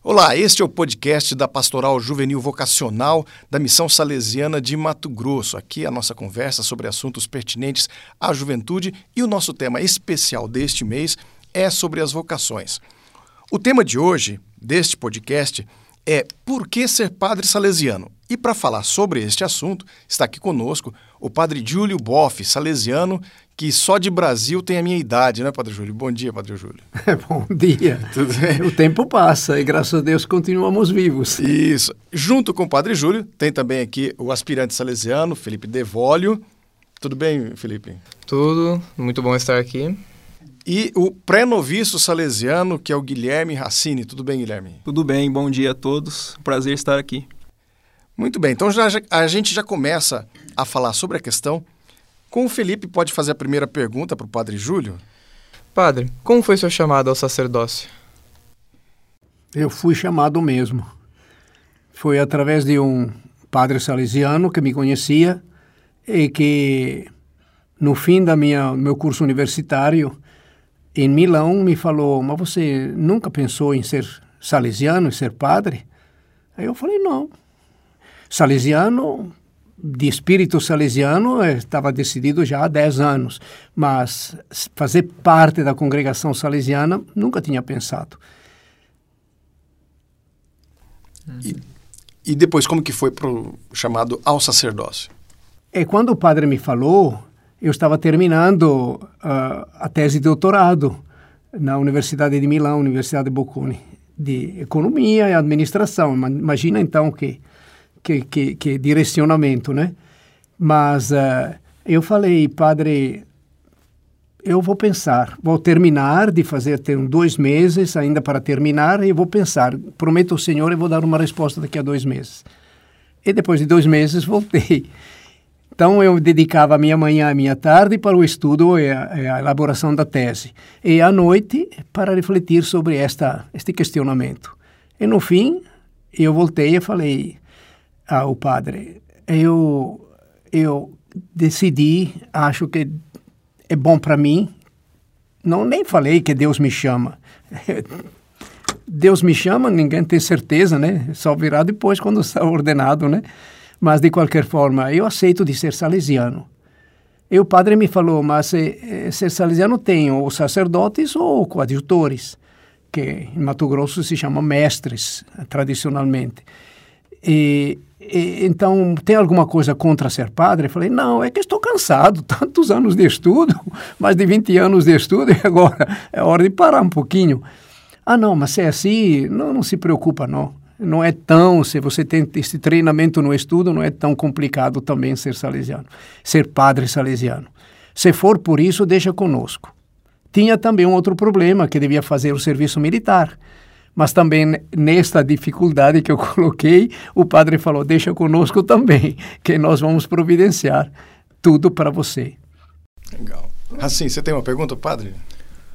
Olá, este é o podcast da Pastoral Juvenil Vocacional da Missão Salesiana de Mato Grosso. Aqui a nossa conversa sobre assuntos pertinentes à juventude e o nosso tema especial deste mês é sobre as vocações. O tema de hoje, deste podcast, é Por que ser padre salesiano? E para falar sobre este assunto, está aqui conosco o padre Júlio Boff, salesiano, que só de Brasil tem a minha idade, né, Padre Júlio? Bom dia, Padre Júlio. Bom dia. Tudo bem? O tempo passa e graças a Deus continuamos vivos. Isso. Junto com o Padre Júlio, tem também aqui o aspirante salesiano, Felipe Devólio. Tudo bem, Felipe? Tudo, muito bom estar aqui. E o pré-noviço salesiano, que é o Guilherme Racine. Tudo bem, Guilherme? Tudo bem, bom dia a todos. Prazer estar aqui. Muito bem, então já, já, a gente já começa a falar sobre a questão. Com o Felipe, pode fazer a primeira pergunta para o Padre Júlio? Padre, como foi seu chamado ao sacerdócio? Eu fui chamado mesmo. Foi através de um padre salesiano que me conhecia e que, no fim da minha meu curso universitário em Milão, me falou: Mas você nunca pensou em ser salesiano, em ser padre? Aí eu falei: Não salesiano, de espírito salesiano, eh, estava decidido já há 10 anos, mas fazer parte da congregação salesiana nunca tinha pensado. E, e depois, como que foi pro chamado ao sacerdócio? É quando o padre me falou, eu estava terminando uh, a tese de doutorado na Universidade de Milão, Universidade Bocconi, de economia e administração. Imagina então que que, que, que direcionamento, né? Mas uh, eu falei, padre, eu vou pensar, vou terminar de fazer, tenho dois meses ainda para terminar e vou pensar. Prometo ao Senhor, eu vou dar uma resposta daqui a dois meses. E depois de dois meses voltei. Então eu dedicava a minha manhã e a minha tarde para o estudo e a, a, elaboração da tese. E à noite para refletir sobre esta, este questionamento. E no fim, eu voltei e falei, ao padre, eu, eu decidi, acho que é bom para mim. Não nem falei que Deus me chama. Deus me chama, ninguém tem certeza, né? Só virá depois quando está ordenado, né? Mas de qualquer forma, eu aceito de ser salesiano. E o padre me falou, mas eh, ser salesiano tem ou sacerdotes ou coadjutores, que em Mato Grosso se chamam mestres, tradicionalmente. E e, então, tem alguma coisa contra ser padre? Eu falei, não, é que estou cansado, tantos anos de estudo, mais de 20 anos de estudo, e agora é hora de parar um pouquinho. Ah, não, mas se é assim, não, não se preocupa, não. Não é tão, se você tem esse treinamento no estudo, não é tão complicado também ser salesiano, ser padre salesiano. Se for por isso, deixa conosco. Tinha também um outro problema, que devia fazer o serviço militar mas também nesta dificuldade que eu coloquei, o padre falou: deixa conosco também, que nós vamos providenciar tudo para você. Legal. Assim, você tem uma pergunta, padre?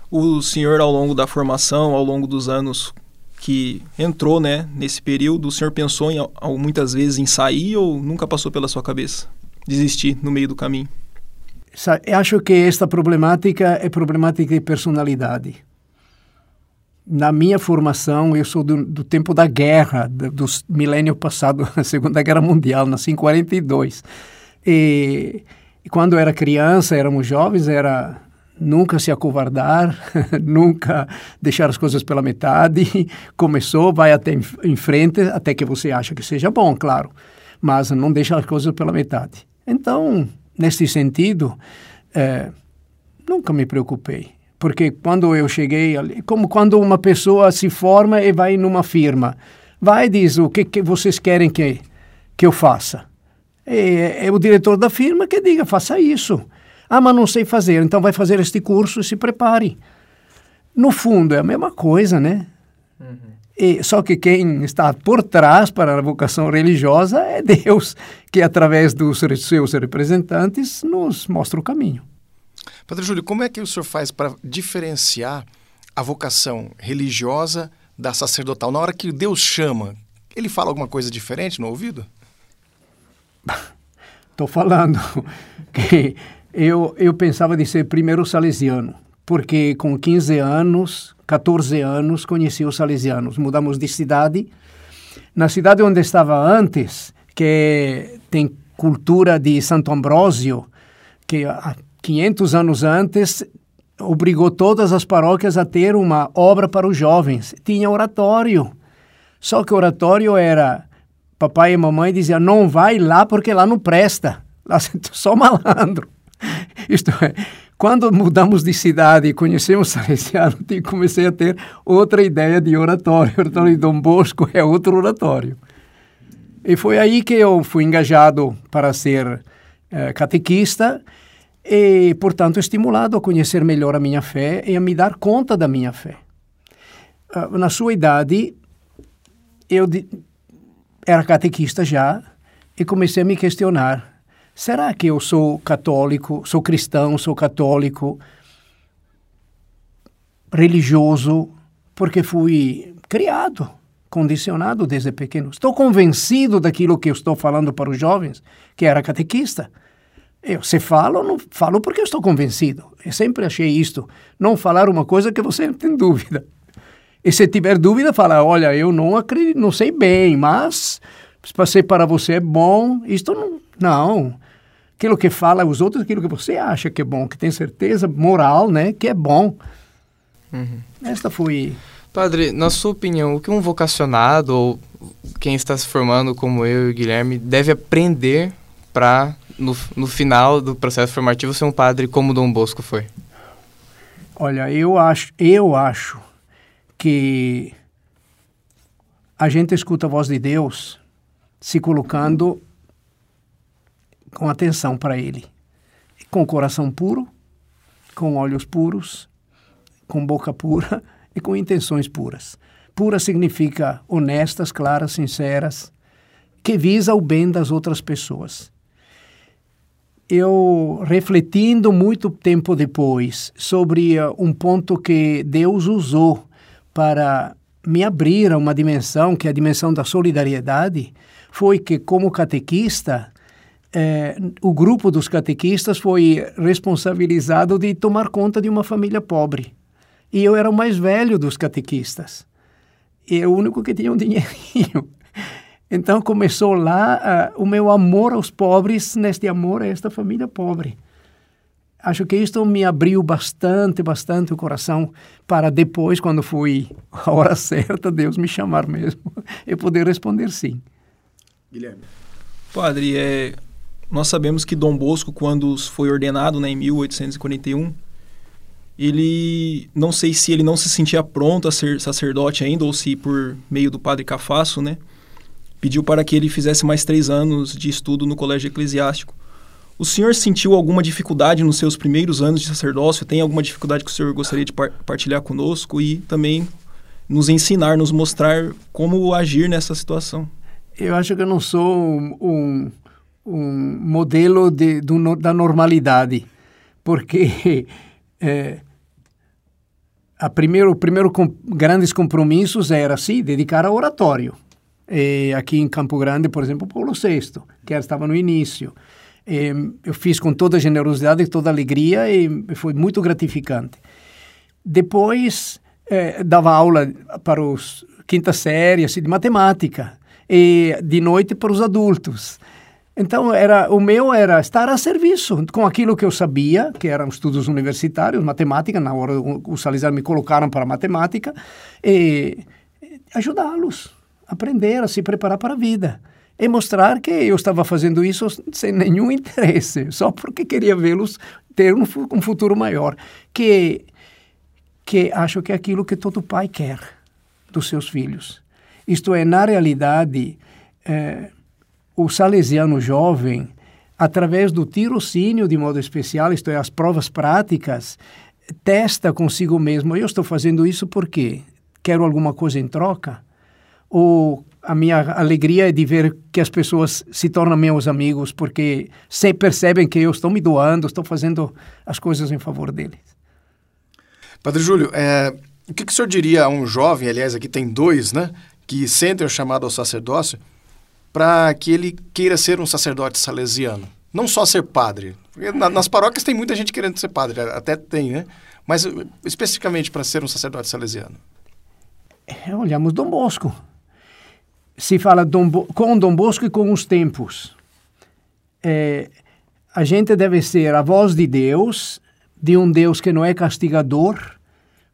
O senhor, ao longo da formação, ao longo dos anos que entrou né, nesse período, o senhor pensou em, muitas vezes em sair ou nunca passou pela sua cabeça desistir no meio do caminho? Acho que esta problemática é problemática de personalidade na minha formação, eu sou do, do tempo da guerra, do, do milênio passado, a Segunda Guerra Mundial, nasci em 42. E, e quando era criança, éramos jovens, era nunca se acovardar, nunca deixar as coisas pela metade. Começou, vai até em frente, até que você acha que seja bom, claro, mas não deixa as coisas pela metade. Então, nesse sentido, é, nunca me preocupei porque quando eu cheguei ali, como quando uma pessoa se forma e vai numa firma, vai e diz o que, que vocês querem que, que eu faça. É, é o diretor da firma que diga, faça isso. Ah, mas não sei fazer, então vai fazer este curso e se prepare. No fundo, é a mesma coisa, né? Uhum. E, só que quem está por trás para a vocação religiosa é Deus, que através dos seus representantes nos mostra o caminho. Padre Júlio, como é que o senhor faz para diferenciar a vocação religiosa da sacerdotal? Na hora que Deus chama, ele fala alguma coisa diferente no ouvido? Estou falando que eu, eu pensava de ser primeiro salesiano, porque com 15 anos, 14 anos, conheci os salesianos. Mudamos de cidade. Na cidade onde estava antes, que tem cultura de Santo Ambrósio, que 500 anos antes obrigou todas as paróquias a ter uma obra para os jovens. Tinha oratório. Só que o oratório era papai e mamãe diziam não vai lá porque lá não presta. Lá só malandro. Isto é, quando mudamos de cidade e conhecemos Salesiano, comecei a ter outra ideia de oratório. O oratório de Dom Bosco é outro oratório. E foi aí que eu fui engajado para ser eh, catequista e, portanto, estimulado a conhecer melhor a minha fé e a me dar conta da minha fé. Uh, na sua idade, eu era catequista já e comecei a me questionar: será que eu sou católico, sou cristão, sou católico, religioso, porque fui criado, condicionado desde pequeno? Estou convencido daquilo que eu estou falando para os jovens, que era catequista. Eu, se falo, não falo porque eu estou convencido. Eu sempre achei isto. Não falar uma coisa que você tem dúvida. E se tiver dúvida, fala, olha, eu não acredito, não sei bem, mas passei para você é bom. Isto não, não. Aquilo que fala os outros, aquilo que você acha que é bom, que tem certeza moral, né, que é bom. Uhum. Esta foi... Padre, na sua opinião, o que um vocacionado ou quem está se formando como eu e o Guilherme deve aprender para no, no final do processo formativo, ser um padre como Dom Bosco foi? Olha, eu acho, eu acho que a gente escuta a voz de Deus se colocando com atenção para Ele, com o coração puro, com olhos puros, com boca pura e com intenções puras. Pura significa honestas, claras, sinceras, que visa o bem das outras pessoas eu refletindo muito tempo depois sobre uh, um ponto que Deus usou para me abrir a uma dimensão que é a dimensão da solidariedade foi que como catequista eh, o grupo dos catequistas foi responsabilizado de tomar conta de uma família pobre. E eu era o mais velho dos catequistas. E o único que tinha um dinheirinho então começou lá uh, o meu amor aos pobres, neste amor a esta família pobre. Acho que isto me abriu bastante, bastante o coração para depois, quando fui a hora certa, Deus me chamar mesmo e poder responder sim. Guilherme. Padre, é, nós sabemos que Dom Bosco, quando foi ordenado né, em 1841, ele não sei se ele não se sentia pronto a ser sacerdote ainda ou se por meio do padre Cafasso, né? Pediu para que ele fizesse mais três anos de estudo no colégio eclesiástico. O senhor sentiu alguma dificuldade nos seus primeiros anos de sacerdócio? Tem alguma dificuldade que o senhor gostaria de par partilhar conosco e também nos ensinar, nos mostrar como agir nessa situação? Eu acho que eu não sou um, um, um modelo de, do, da normalidade, porque é, a primeiro, primeiro com, grandes compromissos era, sim, dedicar ao oratório. E aqui em Campo Grande, por exemplo, Paulo VI, que estava no início. E eu fiz com toda generosidade e toda alegria e foi muito gratificante. Depois, eh, dava aula para os quinta série assim, de matemática e de noite para os adultos. Então, era, o meu era estar a serviço com aquilo que eu sabia, que eram estudos universitários, matemática. Na hora, os Salazar me colocaram para matemática e ajudá-los aprender a se preparar para a vida e mostrar que eu estava fazendo isso sem nenhum interesse, só porque queria vê-los ter um, um, futuro maior, que que acho que é aquilo que todo pai quer dos seus filhos. Isto é, na realidade, é, o salesiano jovem, através do tirocínio de modo especial, isto é, as provas práticas, testa consigo mesmo, eu estou fazendo isso porque quero alguma coisa em troca? Ou a minha alegria é de ver que as pessoas se tornam meus amigos porque se percebem que eu estou me doando, estou fazendo as coisas em favor deles. Padre Júlio, é, o que, que o senhor diria a um jovem, aliás, aqui tem dois, né, que sentem o chamado ao sacerdócio, para que ele queira ser um sacerdote salesiano? Não só ser padre. Porque na, nas paróquias tem muita gente querendo ser padre, até tem, né? Mas especificamente para ser um sacerdote salesiano? É, olhamos Dom Bosco. Se fala Dom com Dom Bosco e com os tempos. É, a gente deve ser a voz de Deus, de um Deus que não é castigador,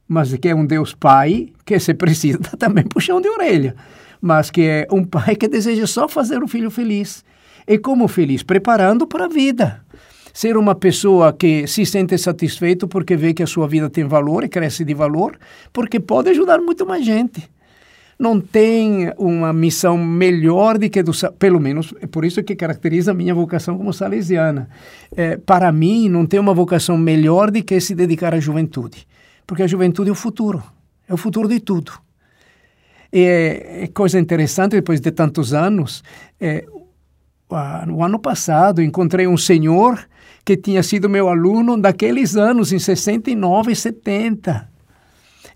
mas que é um Deus Pai, que se precisa também puxão de orelha, mas que é um Pai que deseja só fazer o filho feliz. E como feliz? Preparando para a vida. Ser uma pessoa que se sente satisfeito porque vê que a sua vida tem valor e cresce de valor, porque pode ajudar muito mais gente. Não tem uma missão melhor do que do pelo menos é por isso que caracteriza a minha vocação como salesiana. É, para mim, não tem uma vocação melhor do que se dedicar à juventude, porque a juventude é o futuro, é o futuro de tudo. E é, é coisa interessante depois de tantos anos. É, no ano passado encontrei um senhor que tinha sido meu aluno daqueles anos, em 69 e 70.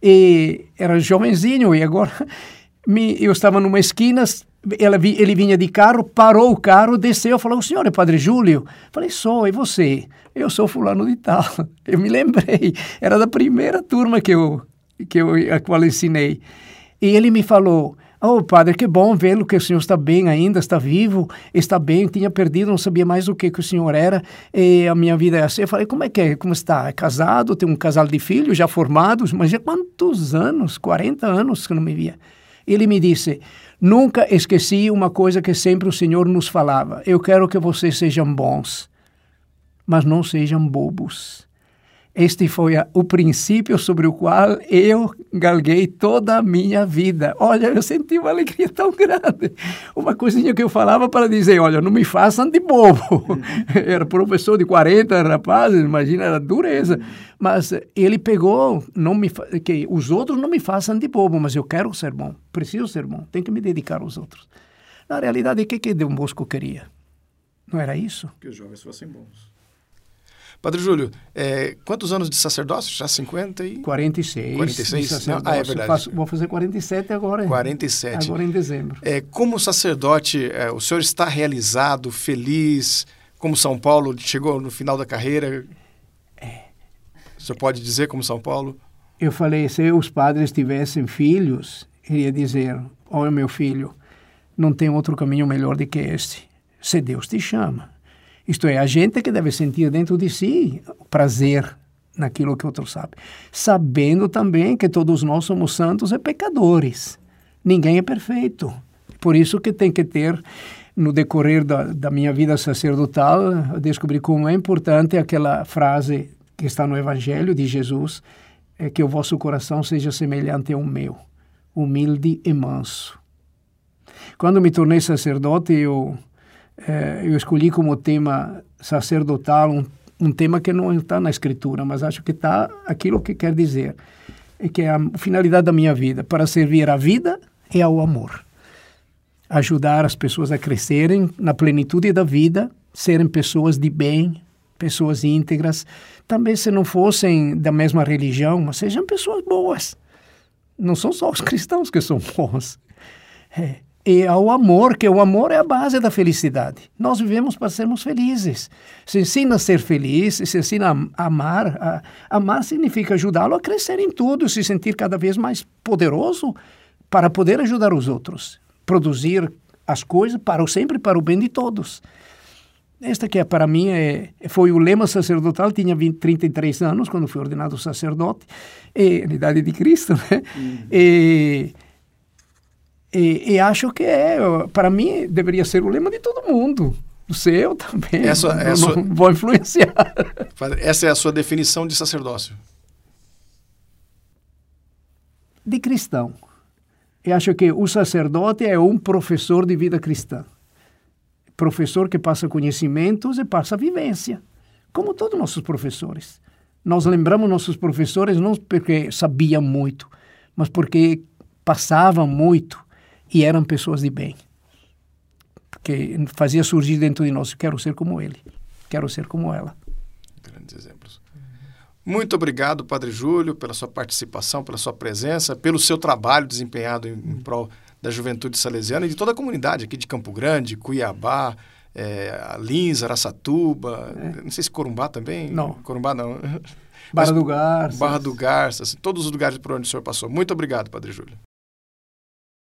E era jovenzinho, e agora me, eu estava numa esquina, ele, ele vinha de carro, parou o carro, desceu, falou, o senhor é Padre Júlio? Falei, sou, e você? Eu sou fulano de tal. Eu me lembrei, era da primeira turma que eu, que eu, a qual ensinei. E ele me falou, Oh, padre, que bom vê-lo, que o senhor está bem ainda, está vivo, está bem, tinha perdido, não sabia mais o que, que o senhor era, e a minha vida é assim. Eu falei, como é que é? Como está? É casado, tem um casal de filhos já formados, mas já quantos anos? 40 anos que não me via. Ele me disse, nunca esqueci uma coisa que sempre o senhor nos falava, eu quero que vocês sejam bons, mas não sejam bobos. Este foi o princípio sobre o qual eu galguei toda a minha vida. Olha, eu senti uma alegria tão grande. Uma coisinha que eu falava para dizer, olha, não me façam de bobo. era professor de 40 rapazes, imagina, era dureza. Mas ele pegou, não me, que os outros não me façam de bobo, mas eu quero ser bom, preciso ser bom, tenho que me dedicar aos outros. Na realidade, o que, que Dom Bosco queria? Não era isso? Que os jovens fossem bons. Padre Júlio, é, quantos anos de sacerdócio? Já 50 e... 46. 46? Não, ah, é verdade. Faço, vou fazer 47 agora. 47. Agora em dezembro. É, como sacerdote, é, o senhor está realizado, feliz? Como São Paulo chegou no final da carreira? É. O senhor pode dizer como São Paulo? Eu falei, se os padres tivessem filhos, iria dizer, olha meu filho, não tem outro caminho melhor do que este. Se Deus te chama isto é, a gente que deve sentir dentro de si prazer naquilo que outro sabe, sabendo também que todos nós somos santos e pecadores. Ninguém é perfeito. Por isso que tem que ter, no decorrer da, da minha vida sacerdotal, descobrir como é importante aquela frase que está no Evangelho de Jesus, é que o vosso coração seja semelhante ao meu, humilde e manso. Quando me tornei sacerdote, eu é, eu escolhi como tema sacerdotal um, um tema que não está na escritura, mas acho que está aquilo que quer dizer, que é a finalidade da minha vida, para servir à vida e ao amor. Ajudar as pessoas a crescerem na plenitude da vida, serem pessoas de bem, pessoas íntegras, também se não fossem da mesma religião, mas sejam pessoas boas. Não são só os cristãos que são bons. É, e ao amor, que o amor é a base da felicidade. Nós vivemos para sermos felizes. Se ensina a ser feliz, se ensina a amar. A, amar significa ajudá-lo a crescer em tudo, se sentir cada vez mais poderoso para poder ajudar os outros, produzir as coisas para sempre para o bem de todos. Esta que é, para mim é, foi o lema sacerdotal, tinha 20, 33 anos quando fui ordenado sacerdote, e, na idade de Cristo, né? Uhum. E, e, e acho que é, para mim, deveria ser o lema de todo mundo. O seu também. Essa, é não, sua... não vou influenciar. Essa é a sua definição de sacerdócio? De cristão. Eu acho que o sacerdote é um professor de vida cristã. Professor que passa conhecimentos e passa vivência, como todos nossos professores. Nós lembramos nossos professores não porque sabiam muito, mas porque passavam muito e eram pessoas de bem. Porque fazia surgir dentro de nós, quero ser como ele, quero ser como ela. Grandes exemplos. Muito obrigado, Padre Júlio, pela sua participação, pela sua presença, pelo seu trabalho desempenhado em, em prol da juventude salesiana e de toda a comunidade aqui de Campo Grande, Cuiabá, é, Lins, Araçatuba, é. não sei se Corumbá também. Não. Corumbá não. Barra do Garça. Barra do Garça, assim, todos os lugares por onde o senhor passou. Muito obrigado, Padre Júlio.